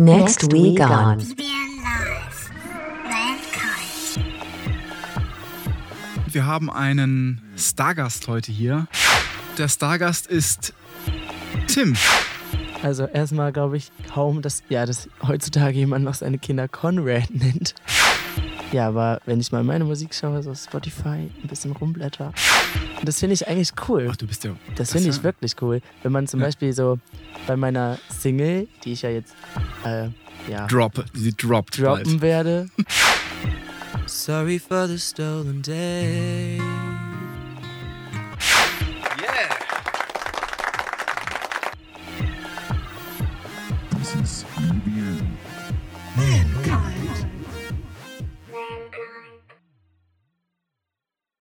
Next week on Wir haben einen Stargast heute hier. Der Stargast ist Tim. Also erstmal glaube ich kaum, dass, ja, dass heutzutage jemand noch seine Kinder Conrad nennt. Ja, aber wenn ich mal meine Musik schaue, so Spotify, ein bisschen rumblätter. Und das finde ich eigentlich cool. Ach, du bist ja. Das finde ich wirklich cool. Wenn man zum ja. Beispiel so bei meiner Single, die ich ja jetzt. Äh, ja, Drop, sie droppt. Droppen bald. werde. Sorry for the stolen day. Yeah! This is EBM.